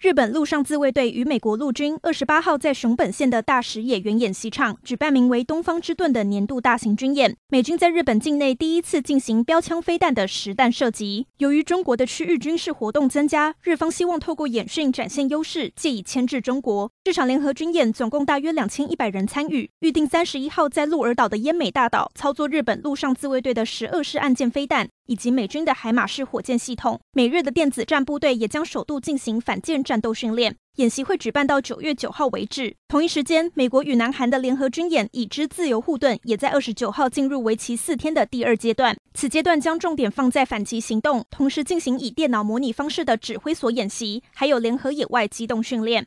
日本陆上自卫队与美国陆军二十八号在熊本县的大石野原演习场举办名为“东方之盾”的年度大型军演。美军在日本境内第一次进行标枪飞弹的实弹射击。由于中国的区域军事活动增加，日方希望透过演训展现优势，借以牵制中国。这场联合军演总共大约两千一百人参与，预定三十一号在鹿儿岛的奄美大岛操作日本陆上自卫队的十二式岸舰飞弹。以及美军的海马式火箭系统，美日的电子战部队也将首度进行反舰战斗训练。演习会举办到九月九号为止。同一时间，美国与南韩的联合军演“已知自由护盾”也在二十九号进入为期四天的第二阶段。此阶段将重点放在反击行动，同时进行以电脑模拟方式的指挥所演习，还有联合野外机动训练。